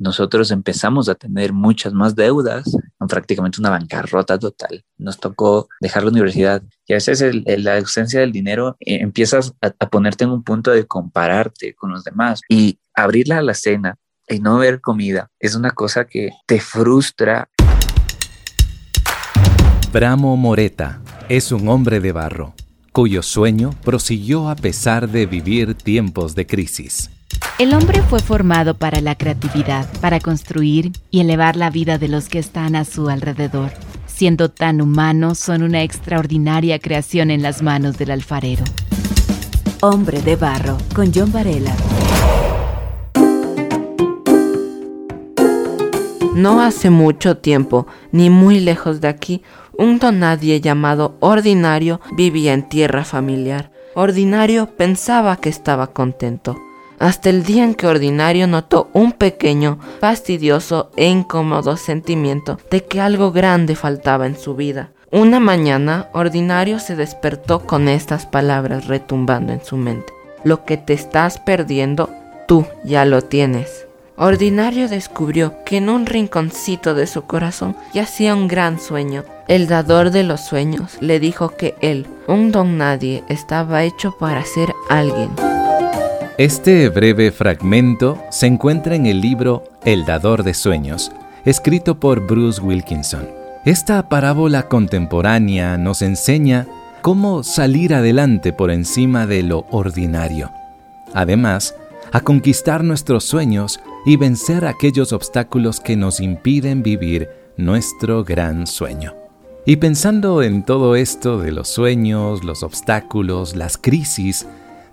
nosotros empezamos a tener muchas más deudas, prácticamente una bancarrota total. Nos tocó dejar la universidad y a veces la ausencia del dinero eh, empiezas a, a, ponerte en un punto de compararte con los demás y abrir la alacena y no ver comida es una cosa que te frustra. Bramo Moreta es un hombre de barro cuyo sueño prosiguió a pesar de vivir tiempos de crisis. El hombre fue formado para la creatividad, para construir y elevar la vida de los que están a su alrededor. Siendo tan humanos, son una extraordinaria creación en las manos del alfarero. Hombre de Barro, con John Varela. No hace mucho tiempo, ni muy lejos de aquí, un donadie llamado Ordinario vivía en tierra familiar. Ordinario pensaba que estaba contento, hasta el día en que Ordinario notó un pequeño, fastidioso e incómodo sentimiento de que algo grande faltaba en su vida. Una mañana, Ordinario se despertó con estas palabras retumbando en su mente. Lo que te estás perdiendo, tú ya lo tienes. Ordinario descubrió que en un rinconcito de su corazón yacía un gran sueño. El dador de los sueños le dijo que él, un don nadie, estaba hecho para ser alguien. Este breve fragmento se encuentra en el libro El dador de sueños, escrito por Bruce Wilkinson. Esta parábola contemporánea nos enseña cómo salir adelante por encima de lo ordinario. Además, a conquistar nuestros sueños y vencer aquellos obstáculos que nos impiden vivir nuestro gran sueño. Y pensando en todo esto de los sueños, los obstáculos, las crisis,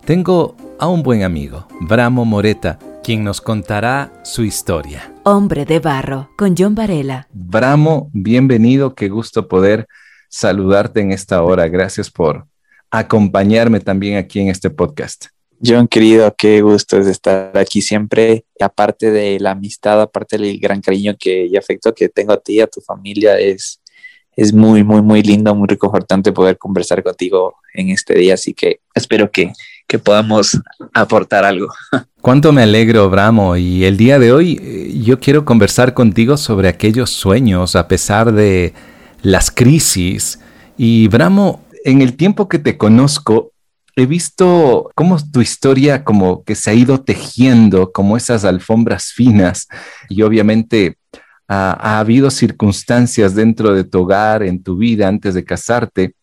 tengo a un buen amigo, Bramo Moreta, quien nos contará su historia. Hombre de Barro, con John Varela. Bramo, bienvenido, qué gusto poder saludarte en esta hora. Gracias por acompañarme también aquí en este podcast. John, querido, qué gusto es estar aquí siempre. Aparte de la amistad, aparte del gran cariño que, y afecto que tengo a ti, a tu familia, es, es muy, muy, muy lindo, muy reconfortante poder conversar contigo en este día. Así que espero que, que podamos aportar algo. Cuánto me alegro, Bramo. Y el día de hoy eh, yo quiero conversar contigo sobre aquellos sueños a pesar de las crisis. Y Bramo, en el tiempo que te conozco, he visto cómo tu historia como que se ha ido tejiendo como esas alfombras finas y obviamente ha, habido circunstancias dentro de tu hogar, en tu vida antes de casarte,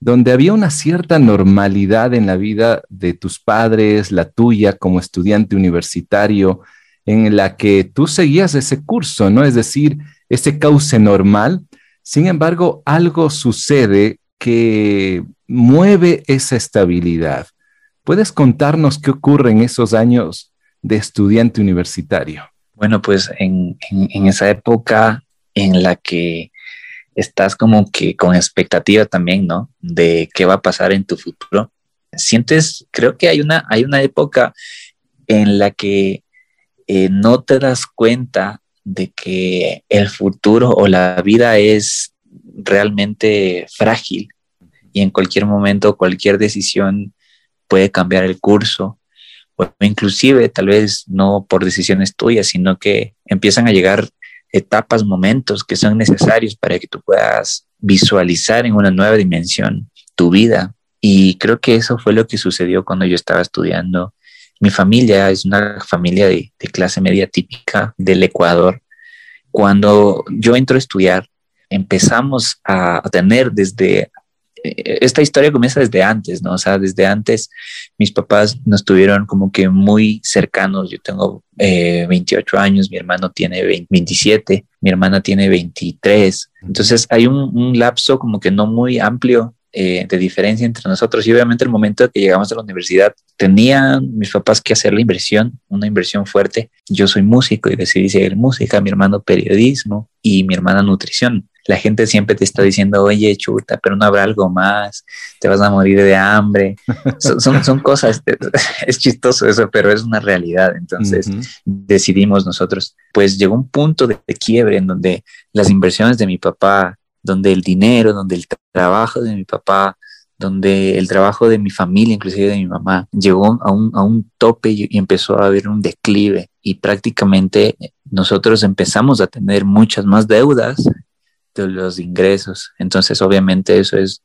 donde había una cierta normalidad en la vida de tus padres, la tuya como estudiante universitario, en la que tú seguías ese curso, ¿no? Es decir, ese cauce normal. Sin embargo, algo sucede que mueve esa estabilidad. ¿Puedes contarnos qué ocurre en esos años de estudiante universitario? Bueno, pues en, esa época en la que estás como que con expectativa también, ¿no? De qué va a pasar en tu futuro. Sientes, creo que hay una, hay una época en la que eh, no te das cuenta de que el futuro o la vida es realmente frágil y en cualquier momento cualquier decisión puede cambiar el curso o inclusive tal vez no por decisiones tuyas, sino que empiezan a llegar etapas, momentos que son necesarios para que tú puedas visualizar en una nueva dimensión tu vida. Y creo que eso fue lo que sucedió cuando yo estaba estudiando. Mi familia es una familia de, de clase media típica del Ecuador. Cuando yo entro a estudiar, empezamos a tener desde esta historia comienza desde antes, ¿no? O sea, desde antes mis papás nos tuvieron como que muy cercanos. Yo tengo 28 eh, años, mi hermano tiene 27, mi hermana tiene 23. Entonces hay un, lapso como que no muy amplio eh, de diferencia entre nosotros. Y obviamente el momento que llegamos a la universidad, tenían mis papás que hacer la inversión, una inversión fuerte. Yo soy músico y decidí seguir música, mi hermano periodismo y mi hermana nutrición la gente siempre te está diciendo, oye, chuta, pero no habrá algo más, te vas a morir de hambre. son, son, cosas, es chistoso eso, pero es una realidad. Entonces decidimos nosotros, pues llegó un punto de, quiebre en donde las inversiones de mi papá, donde el dinero, donde el trabajo de mi papá, donde el trabajo de mi familia, inclusive de mi mamá, llegó a un, a un tope y, empezó a haber un declive y prácticamente nosotros empezamos a tener muchas más deudas de los ingresos. Entonces, obviamente, eso es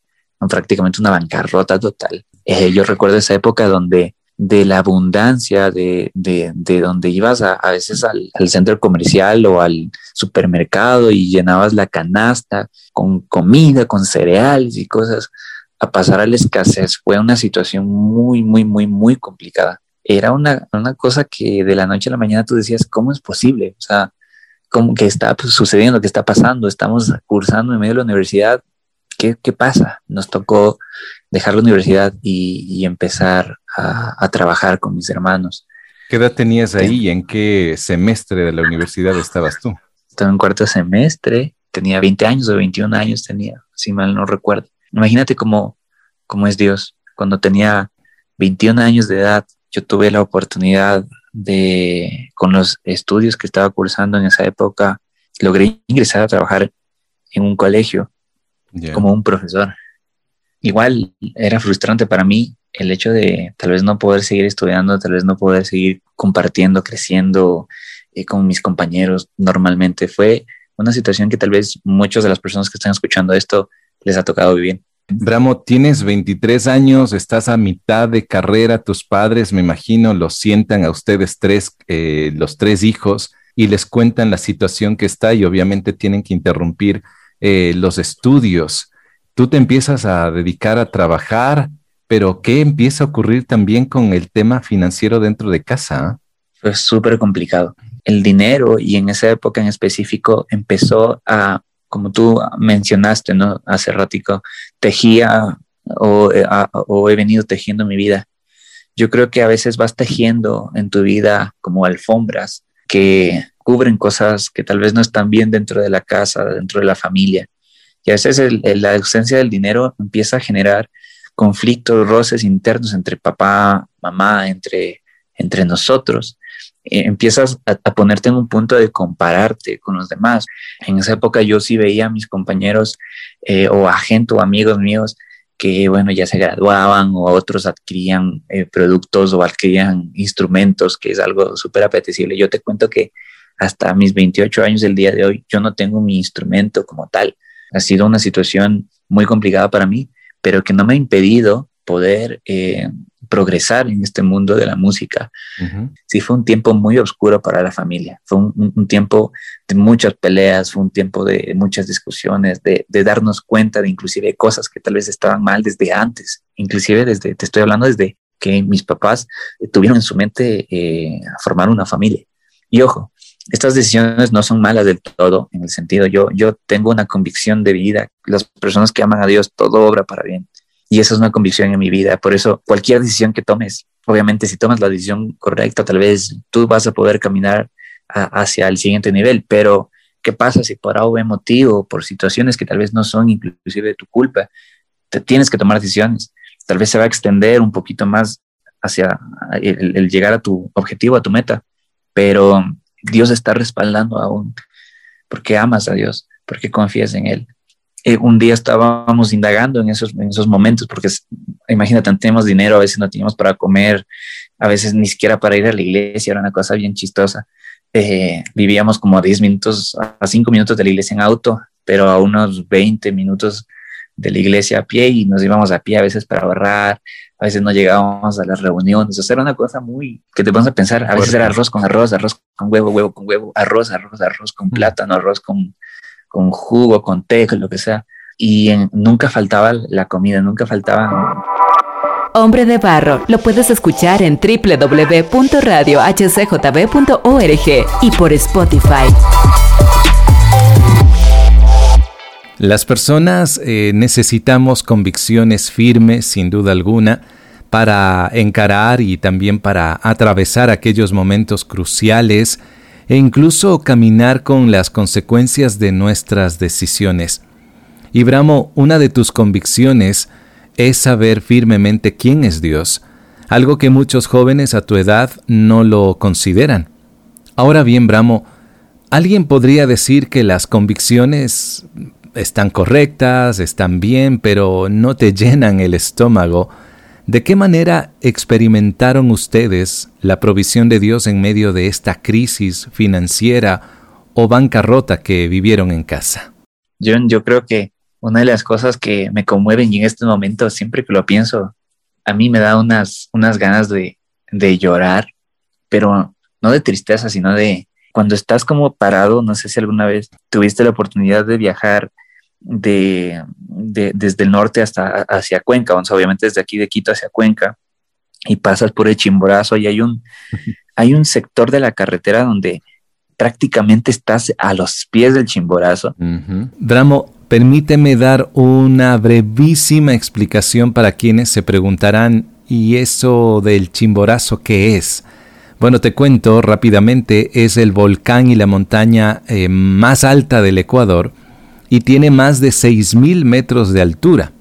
prácticamente una bancarrota total. Eh, yo recuerdo esa época donde de la abundancia de, de, de donde ibas a, a veces al, al, centro comercial o al supermercado y llenabas la canasta con comida, con cereales y cosas, a pasar a la escasez fue una situación muy, muy, muy, muy complicada. Era una, una cosa que de la noche a la mañana tú decías, ¿cómo es posible? O sea, ¿cómo que está sucediendo? ¿Qué está pasando? Estamos cursando en medio de la universidad. ¿Qué, qué pasa? Nos tocó dejar la universidad y, y empezar a, a, trabajar con mis hermanos. ¿Qué edad tenías ahí y en qué semestre de la universidad estabas tú? Estaba en cuarto semestre, tenía 20 años o 21 años tenía, si mal no recuerdo. Imagínate cómo, cómo es Dios. Cuando tenía 21 años de edad, yo tuve la oportunidad de, con los estudios que estaba cursando en esa época, logré ingresar a trabajar en un colegio yeah. como un profesor. Igual era frustrante para mí el hecho de tal vez no poder seguir estudiando, tal vez no poder seguir compartiendo, creciendo eh, con mis compañeros normalmente. Fue una situación que tal vez muchas de las personas que están escuchando esto les ha tocado vivir. Bramo, tienes 23 años, estás a mitad de carrera, tus padres, me imagino, los sientan a ustedes tres, eh, los tres hijos, y les cuentan la situación que está y obviamente tienen que interrumpir eh, los estudios. Tú te empiezas a dedicar a trabajar, pero ¿qué empieza a ocurrir también con el tema financiero dentro de casa? Fue súper complicado. El dinero y en esa época en específico empezó a como tú mencionaste, ¿no? Hace ratico, tejía o, eh, o, he venido tejiendo mi vida. Yo creo que a veces vas tejiendo en tu vida como alfombras que cubren cosas que tal vez no están bien dentro de la casa, dentro de la familia. Y a veces la ausencia del dinero empieza a generar conflictos, roces internos entre papá, mamá, entre, entre nosotros. Eh, empiezas a, ponerte en un punto de compararte con los demás. En esa época yo sí veía a mis compañeros eh, o a o amigos míos que, bueno, ya se graduaban o otros adquirían eh, productos o adquirían instrumentos, que es algo súper apetecible. Yo te cuento que hasta mis 28 años del día de hoy, yo no tengo mi instrumento como tal. Ha sido una situación muy complicada para mí, pero que no me ha impedido poder eh, progresar en este mundo de la música. Uh -huh. Sí fue un tiempo muy oscuro para la familia, fue un, un, tiempo de muchas peleas, fue un tiempo de muchas discusiones, de, de, darnos cuenta de inclusive cosas que tal vez estaban mal desde antes, inclusive desde, te estoy hablando desde que mis papás tuvieron en su mente eh, formar una familia. Y ojo, estas decisiones no son malas del todo, en el sentido, yo, yo tengo una convicción de vida, las personas que aman a Dios, todo obra para bien y esa es una convicción en mi vida. Por eso, cualquier decisión que tomes, obviamente, si tomas la decisión correcta, tal vez tú vas a poder caminar hacia el siguiente nivel. Pero, ¿qué pasa si por algún motivo, por situaciones que tal vez no son inclusive de tu culpa, te tienes que tomar decisiones? Tal vez se va a extender un poquito más hacia el, el llegar a tu objetivo, a tu meta. Pero Dios está respaldando aún porque amas a Dios, porque confías en Él eh, un día estábamos indagando en esos, en esos momentos, porque imagínate, tenemos dinero, a veces no teníamos para comer, a veces ni siquiera para ir a la iglesia, era una cosa bien chistosa. Eh, vivíamos como a 10 minutos, a 5 minutos de la iglesia en auto, pero a unos 20 minutos de la iglesia a pie y nos íbamos a pie a veces para ahorrar, a veces no llegábamos a las reuniones, o sea, era una cosa muy que te pones a pensar, a veces era arroz con arroz, arroz con huevo, huevo con huevo, arroz, arroz, arroz con plátano, arroz con con jugo, con té, con lo que sea. Y en, nunca faltaba la comida, nunca faltaba... Hombre de Barro lo puedes escuchar en www.radiohcjb.org y por Spotify. Las personas eh, necesitamos convicciones firmes, sin duda alguna, para encarar y también para atravesar aquellos momentos cruciales e incluso caminar con las consecuencias de nuestras decisiones. Y Bramo, una de tus convicciones es saber firmemente quién es Dios, algo que muchos jóvenes a tu edad no lo consideran. Ahora bien, Bramo, alguien podría decir que las convicciones están correctas, están bien, pero no te llenan el estómago ¿De qué manera experimentaron ustedes la provisión de Dios en medio de esta crisis financiera o bancarrota que vivieron en casa? Yo creo que una de las cosas que me conmueven y en este momento, siempre que lo pienso, a mí me da unas, unas ganas de, de llorar, pero no de tristeza, sino de cuando estás como parado, no sé si alguna vez tuviste la oportunidad de viajar de, desde el norte hasta hacia Cuenca, obviamente desde aquí de Quito hacia Cuenca, y pasas por el Chimborazo y hay un, hay un sector de la carretera donde prácticamente estás a los pies del Chimborazo. Dramo, permíteme dar una brevísima explicación para quienes se preguntarán, ¿y eso del Chimborazo qué es? Bueno, te cuento rápidamente, es el volcán y la montaña eh, más alta del Ecuador y tiene más de 6.000 metros de altura.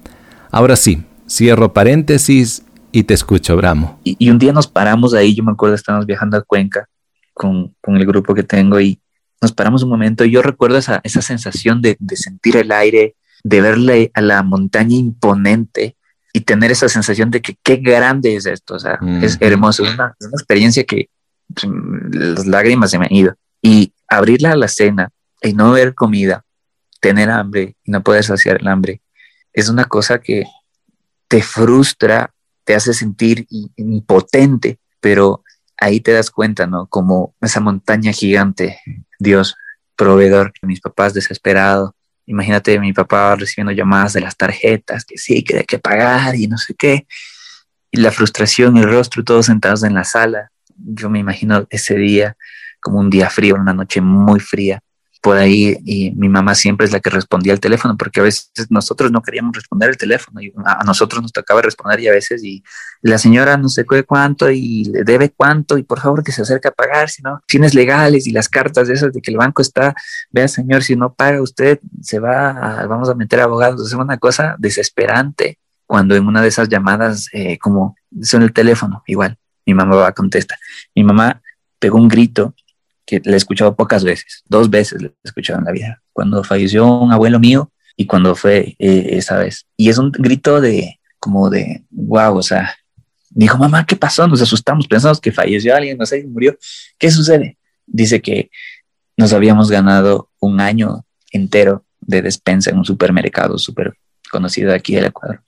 Ahora sí, cierro paréntesis y te escucho, Bramo. Y, un día nos paramos ahí, yo me acuerdo, estábamos viajando a Cuenca con, el grupo que tengo y nos paramos un momento y yo recuerdo esa, esa sensación de, sentir el aire, de verle a la montaña imponente y tener esa sensación de que qué grande es esto, o sea, es hermoso, es una, es una experiencia que pues, las lágrimas se me han ido. Y abrirla a la cena y no ver comida tener hambre y no poder saciar el hambre es una cosa que te frustra, te hace sentir impotente, pero ahí te das cuenta, ¿no? Como esa montaña gigante, Dios, proveedor, mis papás desesperados. Imagínate mi papá recibiendo llamadas de las tarjetas, que sí, que hay que pagar y no sé qué. Y la frustración, el rostro, todos sentados en la sala. Yo me imagino ese día como un día frío, una noche muy fría por ahí y mi mamá siempre es la que respondía al teléfono porque a veces nosotros no queríamos responder el teléfono y a nosotros nos tocaba responder y a veces y la señora no sé cuánto y le debe cuánto y por favor que se acerque a pagar, si no, fines legales y las cartas de esas de que el banco está, vea señor, si no paga usted se va, vamos a meter abogados, es una cosa desesperante cuando en una de esas llamadas eh, como son el teléfono, igual, mi mamá va a contestar, mi mamá pegó un grito que le he escuchado pocas veces, dos veces le he escuchado en la vida, cuando falleció un abuelo mío y cuando fue eh, esa vez. Y es un grito de como de, wow, o sea, dijo, mamá, ¿qué pasó? Nos asustamos, pensamos que falleció alguien, no sé, murió. ¿Qué sucede? Dice que nos habíamos ganado un año entero de despensa en un supermercado súper conocido de aquí del Ecuador.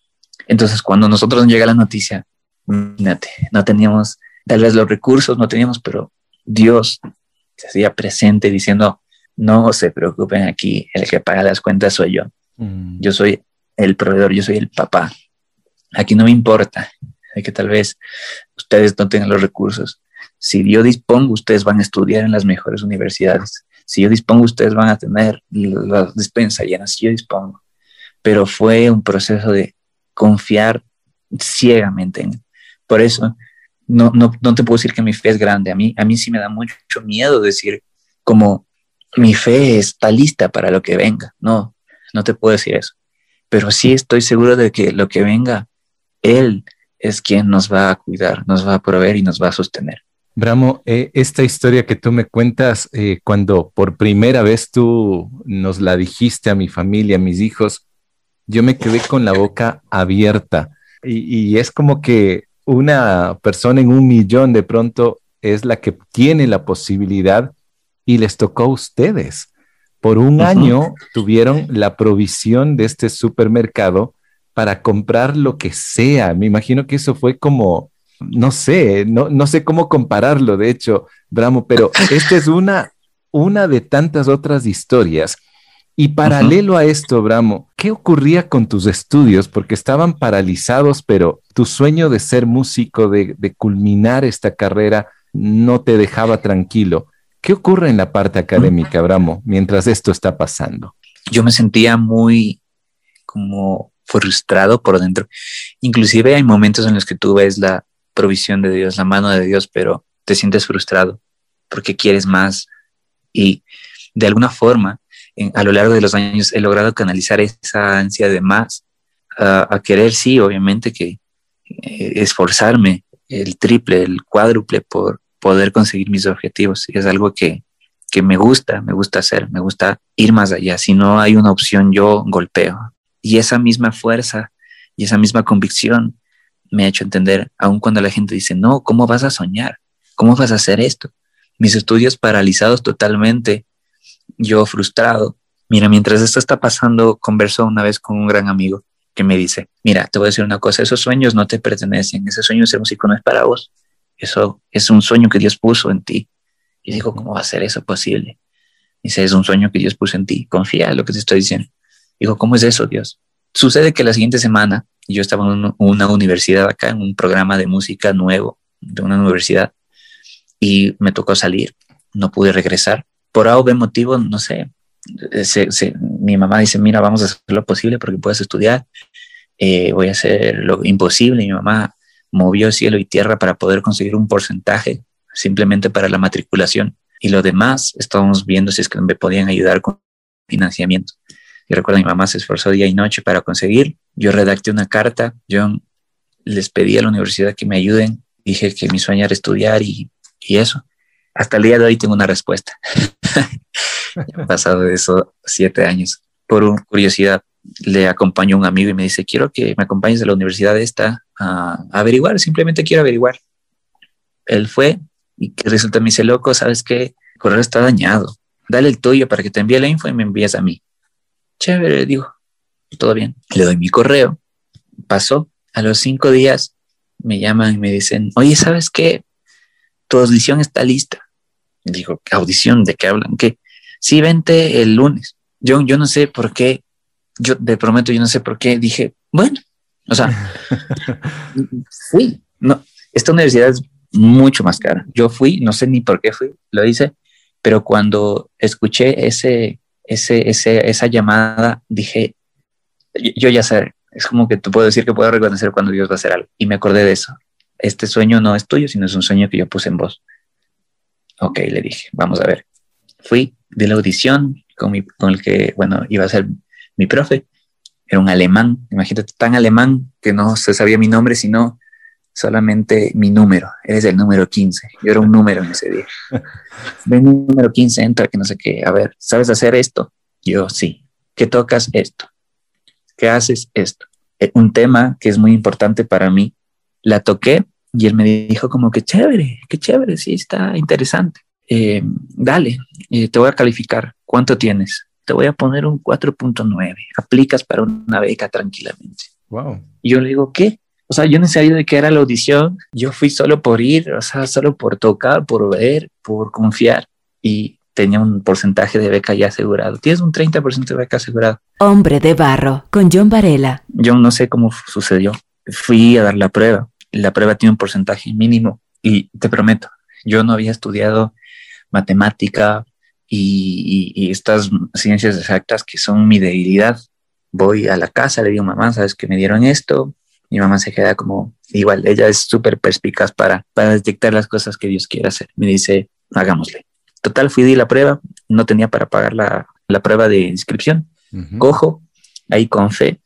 Entonces, cuando nosotros nos llega la noticia, imagínate, no teníamos tal vez los recursos, no teníamos, pero Dios se hacía presente diciendo, no se preocupen aquí, el que paga las cuentas soy yo. Mm. Yo soy el proveedor, yo soy el papá. Aquí no me importa que tal vez ustedes no tengan los recursos. Si yo dispongo, ustedes van a estudiar en las mejores universidades. Si yo dispongo, ustedes van a tener la despensa llena. Si yo dispongo. Pero fue un proceso de confiar ciegamente en Por eso no, no, no te puedo decir que mi fe es grande. A mí, a mí sí me da mucho miedo decir como mi fe está lista para lo que venga. No, no te puedo decir eso. Pero sí estoy seguro de que lo que venga, Él es quien nos va a cuidar, nos va a proveer y nos va a sostener. Bramo, eh, esta historia que tú me cuentas, eh, cuando por primera vez tú nos la dijiste a mi familia, a mis hijos, yo me quedé con la boca abierta. y es como que una persona en un millón de pronto es la que tiene la posibilidad y les tocó a ustedes. Por un año tuvieron la provisión de este supermercado para comprar lo que sea. Me imagino que eso fue como, no sé, no, no sé cómo compararlo, de hecho, Bramo, pero esta es una, una de tantas otras historias y paralelo a esto, Bramo, ¿qué ocurría con tus estudios? Porque estaban paralizados, pero tu sueño de ser músico, de, culminar esta carrera, no te dejaba tranquilo. ¿Qué ocurre en la parte académica, Bramo, mientras esto está pasando? Yo me sentía muy como frustrado por dentro. Inclusive hay momentos en los que tú ves la provisión de Dios, la mano de Dios, pero te sientes frustrado porque quieres más. Y de alguna forma a lo largo de los años he logrado canalizar esa ansia de más a, querer, sí, obviamente que eh, esforzarme el triple, el cuádruple por poder conseguir mis objetivos. Es algo que, que me gusta, me gusta hacer, me gusta ir más allá. Si no hay una opción, yo golpeo. Y esa misma fuerza y esa misma convicción me ha hecho entender, aun cuando la gente dice, no, ¿cómo vas a soñar? ¿Cómo vas a hacer esto? Mis estudios paralizados totalmente, yo frustrado. Mira, mientras esto está pasando, conversó una vez con un gran amigo que me dice, mira, te voy a decir una cosa, esos sueños no te pertenecen, ese sueño de ser músico no es para vos, eso es un sueño que Dios puso en ti. Y digo, ¿cómo va a ser eso posible? Dice, es un sueño que Dios puso en ti, confía en lo que te estoy diciendo. Digo, ¿cómo es eso, Dios? Sucede que la siguiente semana yo estaba en una universidad acá, en un programa de música nuevo de una universidad, y me tocó salir, no pude regresar. Por algo motivo, no sé, mi mamá dice, mira, vamos a hacer lo posible porque puedes estudiar, eh, voy a hacer lo imposible. Mi mamá movió cielo y tierra para poder conseguir un porcentaje simplemente para la matriculación. Y lo demás estábamos viendo si es que me podían ayudar con financiamiento. Yo recuerdo mi mamá se esforzó día y noche para conseguir. Yo redacté una carta, yo les pedí a la universidad que me ayuden. Dije que mi sueño era estudiar y eso. Hasta el día de hoy tengo una respuesta. Han pasado de eso siete años. Por curiosidad, le acompañó un amigo y me dice, quiero que me acompañes a la universidad esta a, averiguar, simplemente quiero averiguar. Él fue y que resulta, me dice, loco, ¿sabes qué? El correo está dañado. Dale el tuyo para que te envíe la info y me envíes a mí. Chévere, digo, todo bien. Le doy mi correo. Pasó. A los cinco días me llaman y me dicen, oye, ¿sabes qué? Tu audición está lista. Digo, ¿audición? ¿De qué hablan? ¿Qué? Sí, vente el lunes. Yo, yo no sé por qué, yo te prometo, yo no sé por qué dije, bueno, o sea, fui. No, esta universidad es mucho más cara. Yo fui, no sé ni por qué fui, lo hice, pero cuando escuché ese, ese, ese, esa llamada, dije, yo, ya sé, es como que te puedo decir que puedo reconocer cuando Dios va a hacer algo. Y me acordé de eso. Este sueño no es tuyo, sino es un sueño que yo puse en vos. Ok, le dije, vamos a ver. Fui de la audición con, mi, con el que, bueno, iba a ser mi profe. Era un alemán, imagínate, tan alemán que no se sabía mi nombre, sino solamente mi número. Eres el número 15. Yo era un número en ese día. Ven, número 15, entra, que no sé qué. A ver, ¿sabes hacer esto? Yo sí. ¿Qué tocas? Esto. ¿Qué haces? Esto. Eh, un tema que es muy importante para mí. La toqué y él me dijo como que chévere, qué chévere, sí, está interesante. Eh, dale, eh, te voy a calificar. ¿Cuánto tienes? Te voy a poner un 4.9. Aplicas para una beca tranquilamente. Wow. Y yo le digo, ¿qué? O sea, yo no sabía de qué era la audición. Yo fui solo por ir, o sea, solo por tocar, por ver, por confiar. Y tenía un porcentaje de beca ya asegurado. Tienes un 30% de beca asegurado. Hombre de barro, con John Varela. Yo no sé cómo sucedió. Fui a dar la prueba. La prueba tiene un porcentaje mínimo. Y te prometo, yo no había estudiado matemática y, estas ciencias exactas que son mi debilidad. Voy a la casa, le digo, mamá, ¿sabes que me dieron esto? Mi mamá se queda como, igual, ella es súper perspicaz para, para detectar las cosas que Dios quiere hacer. Me dice, hagámosle. Total, fui di la prueba, no tenía para pagar la, la prueba de inscripción. Cojo, ahí con fe,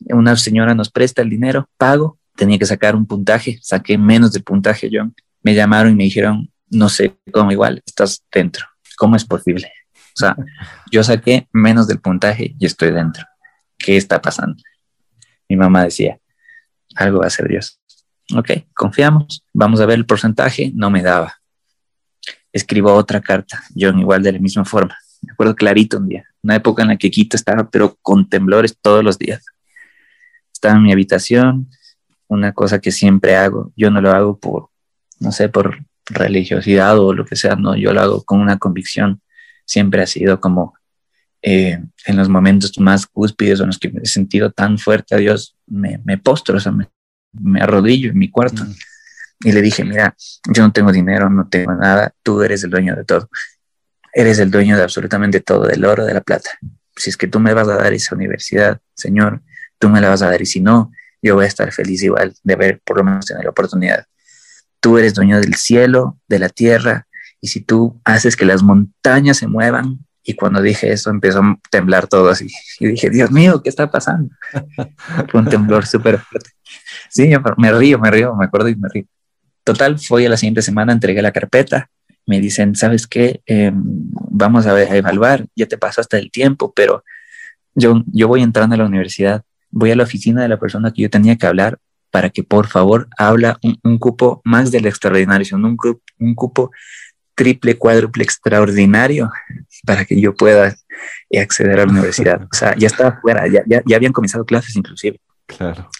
una señora nos presta el dinero, pago, tenía que sacar un puntaje, saqué menos del puntaje yo. Me llamaron y me dijeron, no sé cómo igual, estás dentro. ¿Cómo es posible? O sea, yo saqué menos del puntaje y estoy dentro. ¿Qué está pasando? Mi mamá decía, algo va a ser Dios. Ok, confiamos, vamos a ver el porcentaje, no me daba. Escribo otra carta, yo igual de la misma forma. Me acuerdo clarito un día, una época en la que Quito estaba, pero con temblores todos los días. Estaba en mi habitación, una cosa que siempre hago, yo no lo hago por, no sé, por religiosidad o lo que sea, no, yo lo hago con una convicción. Siempre ha sido como eh, en los momentos más cúspides o en los que me he sentido tan fuerte a Dios, me, me postro, o sea, me, me arrodillo en mi cuarto. Mm. Y le dije, mira, yo no tengo dinero, no tengo nada, tú eres el dueño de todo. Eres el dueño de absolutamente todo, del oro, de la plata. Si es que tú me vas a dar esa universidad, Señor, tú me la vas a dar. Y si no, yo voy a estar feliz igual de ver por lo menos tener la oportunidad. Tú eres dueño del cielo, de la tierra, y si tú haces que las montañas se muevan, y cuando dije eso empezó a temblar todo así, y dije, Dios mío, ¿qué está pasando? Fue un temblor súper fuerte. Sí, me río, me río, me acuerdo y me río. Total, fue a la siguiente semana, entregué la carpeta, me dicen, ¿sabes qué? Em, vamos a, a, evaluar, ya te pasaste el tiempo, pero yo, yo voy entrando a la universidad, voy a la oficina de la persona que yo tenía que hablar, para que por favor habla un, cupo más del extraordinario, sino un, un cupo triple, cuádruple extraordinario para que yo pueda acceder a la universidad. O sea, ya estaba fuera, ya, ya, ya habían comenzado clases inclusive. Claro.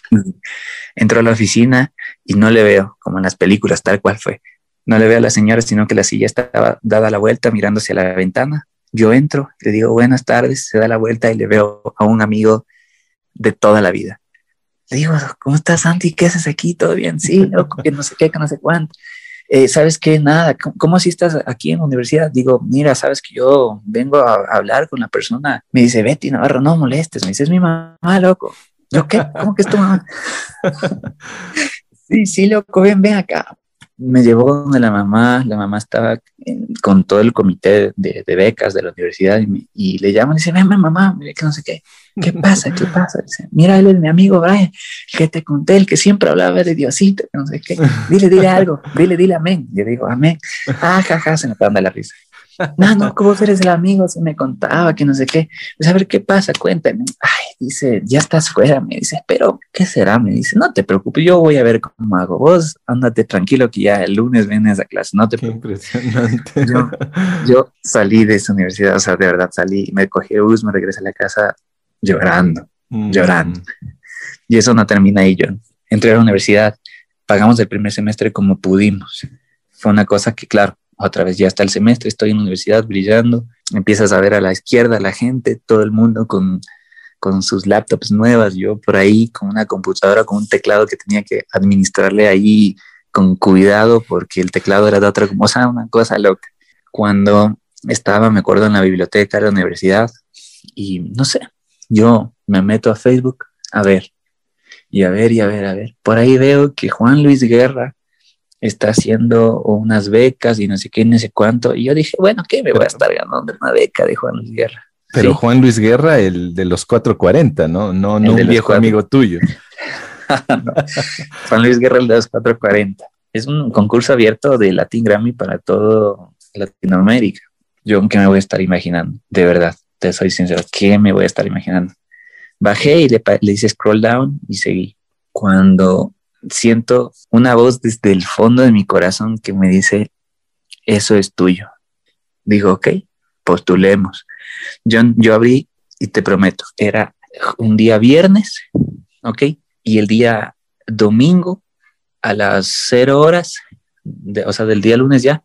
Entro a la oficina y no le veo, como en las películas, tal cual fue. No le veo a la señora, sino que la silla estaba dada la vuelta mirando hacia la ventana. Yo entro, le digo buenas tardes, se da la vuelta y le veo a un amigo de toda la vida. Le digo, ¿cómo estás, Santi? ¿Qué haces aquí? ¿Todo bien? Sí, loco, que no sé qué, que no sé cuánto. Eh, ¿Sabes qué? Nada, ¿cómo, así estás aquí en la universidad? Digo, mira, sabes que yo vengo a, hablar con la persona. Me dice, Betty Navarro, no molestes. Me dice, es mi mamá, loco. ¿Yo qué? ¿Cómo que es tu mamá? sí, sí, loco, ven, ven acá me llevó donde la mamá, la mamá estaba con todo el comité de, becas de la universidad y, le llaman y dice, ven, mamá, mire que no sé qué, ¿qué pasa? ¿Qué pasa? Dice, mira, él es mi amigo Brian, que te conté, el que siempre hablaba de Diosito, no sé qué, dile, dile algo, dile, dile amén. Yo digo, amén. Ah, jaja, se me de la risa. No, no, ¿cómo eres el amigo? Se me contaba que no sé qué. Pues a ver qué pasa, cuéntame. Ay, dice, ya estás fuera, me dice, pero ¿qué será? Me dice, no te preocupes, yo voy a ver cómo hago. Vos ándate tranquilo que ya el lunes vienes a clase, no te preocupes. Impresionante. Yo, salí de esa universidad, o sea, de verdad salí, me cogí el bus, me regresé a la casa llorando, mm. llorando. Y eso no termina ahí, yo entré a la universidad, pagamos el primer semestre como pudimos. Fue una cosa que, claro, otra vez ya está el semestre, estoy en la universidad brillando, empiezas a ver a la izquierda la gente, todo el mundo con, con sus laptops nuevas, yo por ahí con una computadora, con un teclado que tenía que administrarle ahí con cuidado porque el teclado era de otra, o sea, una cosa loca. Cuando estaba, me acuerdo, en la biblioteca de la universidad y no sé, yo me meto a Facebook a ver y a ver y a ver, a ver. Por ahí veo que Juan Luis Guerra está haciendo unas becas y no sé qué, no sé cuánto. Y yo dije, bueno, ¿qué? Me voy a estar ganando una beca de Juan Luis Guerra. Pero Juan Luis Guerra, el de los 440, ¿no? No, no un viejo amigo tuyo. Juan Luis Guerra, el de los 440. Es un concurso abierto de Latin Grammy para todo Latinoamérica. Yo, ¿qué me voy a estar imaginando? De verdad, te soy sincero, ¿qué me voy a estar imaginando? Bajé y le, le hice scroll down y seguí. Cuando siento una voz desde el fondo de mi corazón que me dice, eso es tuyo. Digo, ok, postulemos. Yo, yo abrí y te prometo, era un día viernes, ok, y el día domingo a las cero horas, o sea, del día lunes ya,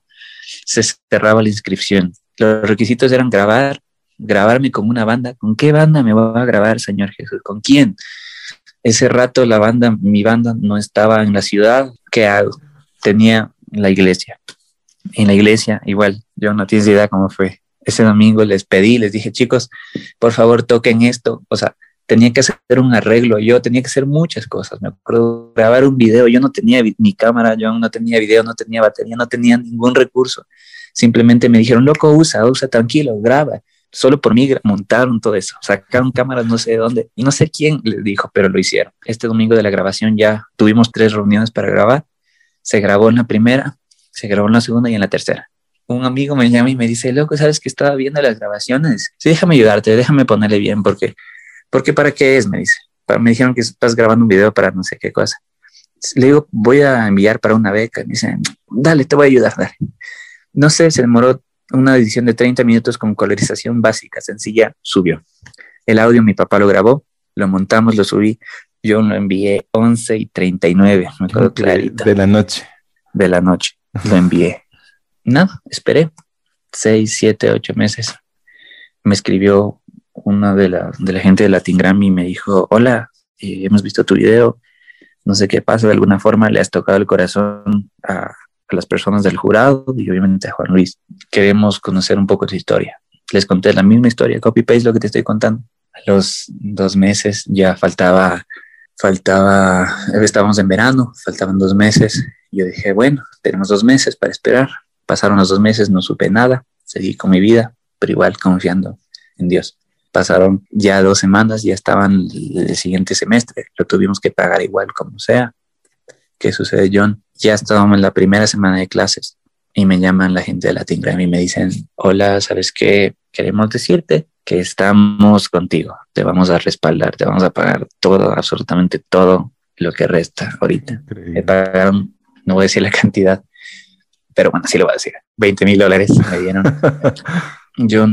se cerraba la inscripción. Los requisitos eran grabar, grabarme con una banda. ¿Con qué banda me voy a grabar, Señor Jesús? ¿Con quién? Ese rato la banda, mi banda no estaba en la ciudad. ¿Qué hago? Tenía la iglesia. En la iglesia, igual, yo no tienes idea cómo fue. Ese domingo les pedí, les dije, chicos, por favor toquen esto. O sea, tenía que hacer un arreglo, yo tenía que hacer muchas cosas. Me acuerdo grabar un video, yo no tenía ni cámara, yo no tenía video, no tenía batería, no tenía ningún recurso. Simplemente me dijeron, loco, usa, usa, tranquilo, graba solo por mí montaron todo eso, sacaron cámaras no sé de dónde, y no sé quién les dijo, pero lo hicieron. Este domingo de la grabación ya tuvimos tres reuniones para grabar, se grabó en la primera, se grabó en la segunda y en la tercera. Un amigo me llama y me dice, loco, ¿sabes que estaba viendo las grabaciones? Sí, déjame ayudarte, déjame ponerle bien, porque, porque ¿para qué es? Me dice. Me dijeron que estás grabando un video para no sé qué cosa. Le digo, voy a enviar para una beca. Me dice, dale, te voy a ayudar, dale. No sé, se demoró una edición de 30 minutos con colorización básica, sencilla, subió. El audio mi papá lo grabó, lo montamos, lo subí. Yo lo envié 11 y 39, me acuerdo clarito. De la noche. De la noche, lo envié. Nada, esperé 6, 7, 8 meses. Me escribió una de la, de la gente de Latin Grammy y me dijo, hola, eh, hemos visto tu video, no sé qué pasa, de alguna forma le has tocado el corazón a, las personas del jurado y obviamente a Juan Luis. Queremos conocer un poco tu historia. Les conté la misma historia, copy-paste lo que te estoy contando. Los dos meses ya faltaba, faltaba, estábamos en verano, faltaban dos meses. Yo dije, bueno, tenemos dos meses para esperar. Pasaron los dos meses, no supe nada, seguí con mi vida, pero igual confiando en Dios. Pasaron ya dos semanas, ya estaban el siguiente semestre, lo tuvimos que pagar igual como sea. ¿Qué sucede, John? Ya estábamos en la primera semana de clases y me llaman la gente de Latin Grammy y me dicen, hola, ¿sabes qué? Queremos decirte que estamos contigo, te vamos a respaldar, te vamos a pagar todo, absolutamente todo lo que resta ahorita. Me pagaron, no voy a decir la cantidad, pero bueno, sí lo voy a decir. 20 mil dólares me dieron. yo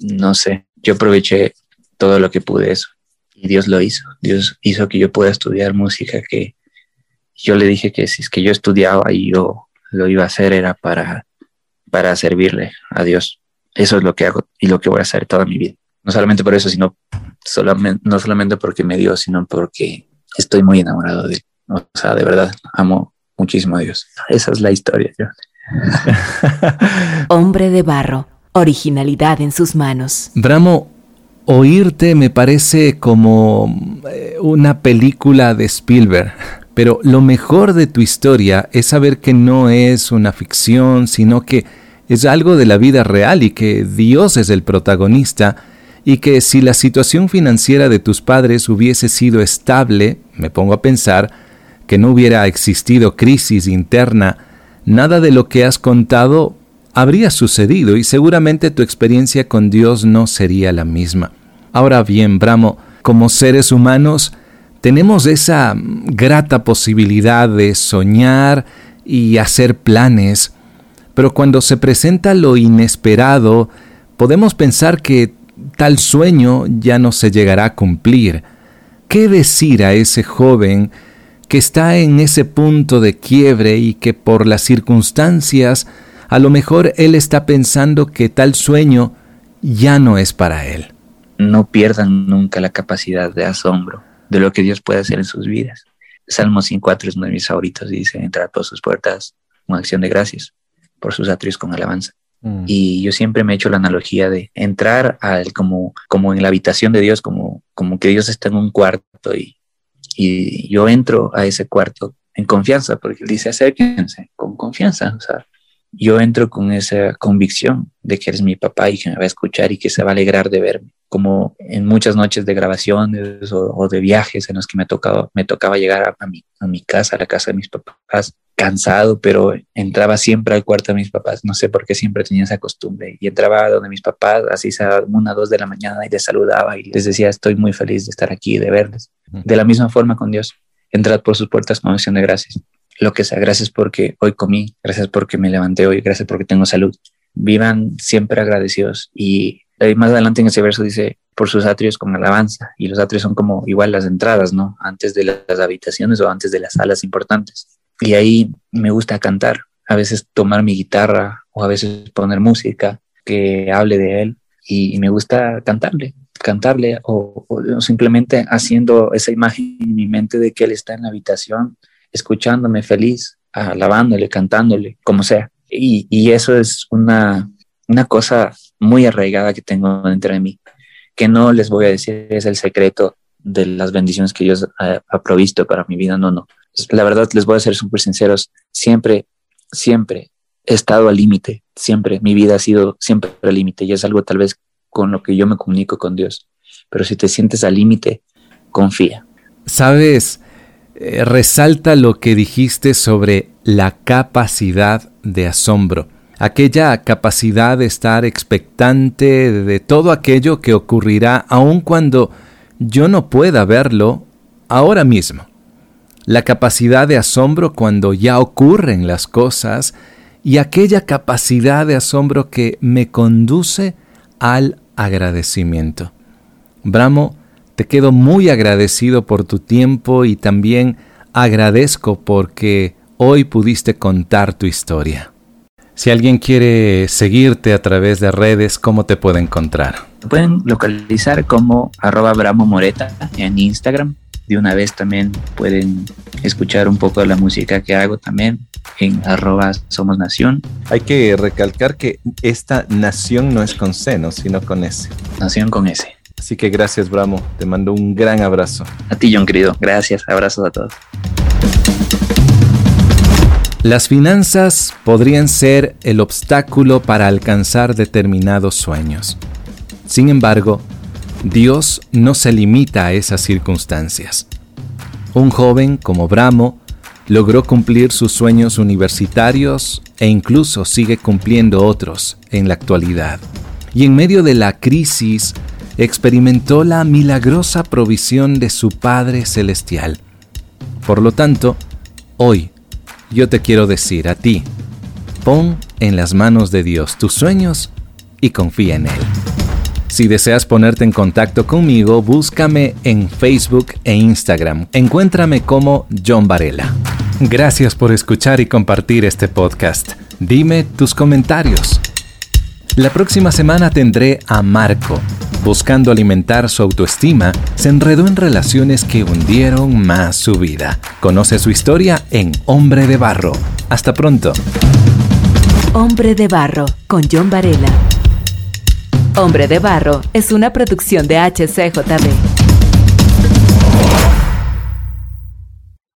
no sé, yo aproveché todo lo que pude eso y Dios lo hizo. Dios hizo que yo pueda estudiar música que yo le dije que si es que yo estudiaba y yo lo iba a hacer era para, para servirle a Dios. Eso es lo que hago y lo que voy a hacer toda mi vida. No solamente por eso, sino solamente, no solamente porque me dio, sino porque estoy muy enamorado de él. O sea, de verdad, amo muchísimo a Dios. Esa es la historia. Hombre de barro, originalidad en sus manos. Bramo, oírte me parece como eh, una película de Spielberg. Pero lo mejor de tu historia es saber que no es una ficción, sino que es algo de la vida real y que Dios es el protagonista y que si la situación financiera de tus padres hubiese sido estable, me pongo a pensar, que no hubiera existido crisis interna, nada de lo que has contado habría sucedido y seguramente tu experiencia con Dios no sería la misma. Ahora bien, Bramo, como seres humanos, tenemos esa grata posibilidad de soñar y hacer planes, pero cuando se presenta lo inesperado, podemos pensar que tal sueño ya no se llegará a cumplir. ¿Qué decir a ese joven que está en ese punto de quiebre y que por las circunstancias a lo mejor él está pensando que tal sueño ya no es para él? No pierdan nunca la capacidad de asombro de lo que Dios puede hacer en sus vidas. Salmo 5.4 es uno de mis favoritos, dice, entrar por sus puertas con acción de gracias, por sus atrios con alabanza. Mm. Y yo siempre me he hecho la analogía de entrar al, como, como en la habitación de Dios, como, como que Dios está en un cuarto y, y yo entro a ese cuarto en confianza, porque él dice acérquense con confianza. O sea, yo entro con esa convicción de que eres mi papá y que me va a escuchar y que se va a alegrar de verme. Como en muchas noches de grabaciones o, de viajes en los que me tocaba, me tocaba llegar a, mi, a mi casa, a la casa de mis papás, cansado, pero entraba siempre al cuarto de mis papás. No sé por qué siempre tenía esa costumbre. Y entraba donde mis papás, así a una, dos de la mañana, y les saludaba y les decía, estoy muy feliz de estar aquí, de verles. De la misma forma con Dios. Entrad por sus puertas con acción de gracias. Lo que sea, gracias porque hoy comí, gracias porque me levanté hoy, gracias porque tengo salud. Vivan siempre agradecidos. Y más adelante en ese verso dice, por sus atrios con alabanza. Y los atrios son como igual las entradas, ¿no? Antes de las habitaciones o antes de las salas importantes y ahí me gusta cantar, a veces tomar mi guitarra o a veces poner música que hable de él y, me gusta cantarle, cantarle o, simplemente haciendo esa imagen en mi mente de que él está en la habitación escuchándome feliz, alabándole, cantándole, como sea. Y, y eso es una, una cosa muy arraigada que tengo dentro de mí, que no les voy a decir es el secreto de las bendiciones que Dios ha, provisto para mi vida, no, no la verdad les voy a ser súper sinceros, siempre, siempre he estado al límite, siempre, mi vida ha sido siempre al límite y es algo tal vez con lo que yo me comunico con Dios. Pero si te sientes al límite, confía. Sabes, eh, resalta lo que dijiste sobre la capacidad de asombro, aquella capacidad de estar expectante de todo aquello que ocurrirá aun cuando yo no pueda verlo ahora mismo la capacidad de asombro cuando ya ocurren las cosas y aquella capacidad de asombro que me conduce al agradecimiento. Bramo, te quedo muy agradecido por tu tiempo y también agradezco porque hoy pudiste contar tu historia. Si alguien quiere seguirte a través de redes, ¿cómo te puede encontrar? pueden localizar como arroba Bramo Moreta en Instagram de una vez también pueden escuchar un poco de la música que hago también en arroba Somos Nación. Hay que recalcar que esta nación no es con C, sino con S. Nación con S. Así que gracias, Bramo. Te mando un gran abrazo. A ti, John, querido. Gracias. Abrazos a todos. Las finanzas podrían ser el obstáculo para alcanzar determinados sueños. Sin embargo, Dios no se limita a esas circunstancias. Un joven como Bramo logró cumplir sus sueños universitarios e incluso sigue cumpliendo otros en la actualidad. Y en medio de la crisis experimentó la milagrosa provisión de su Padre Celestial. Por lo tanto, hoy yo te quiero decir a ti, pon en las manos de Dios tus sueños y confía en Él. Si deseas ponerte en contacto conmigo, búscame en Facebook e Instagram. Encuéntrame como John Varela. Gracias por escuchar y compartir este podcast. Dime tus comentarios. La próxima semana tendré a Marco. Buscando alimentar su autoestima, se enredó en relaciones que hundieron más su vida. Conoce su historia en Hombre de Barro. Hasta pronto. Hombre de Barro con John Varela. Hombre de Barro es una producción de HCJB.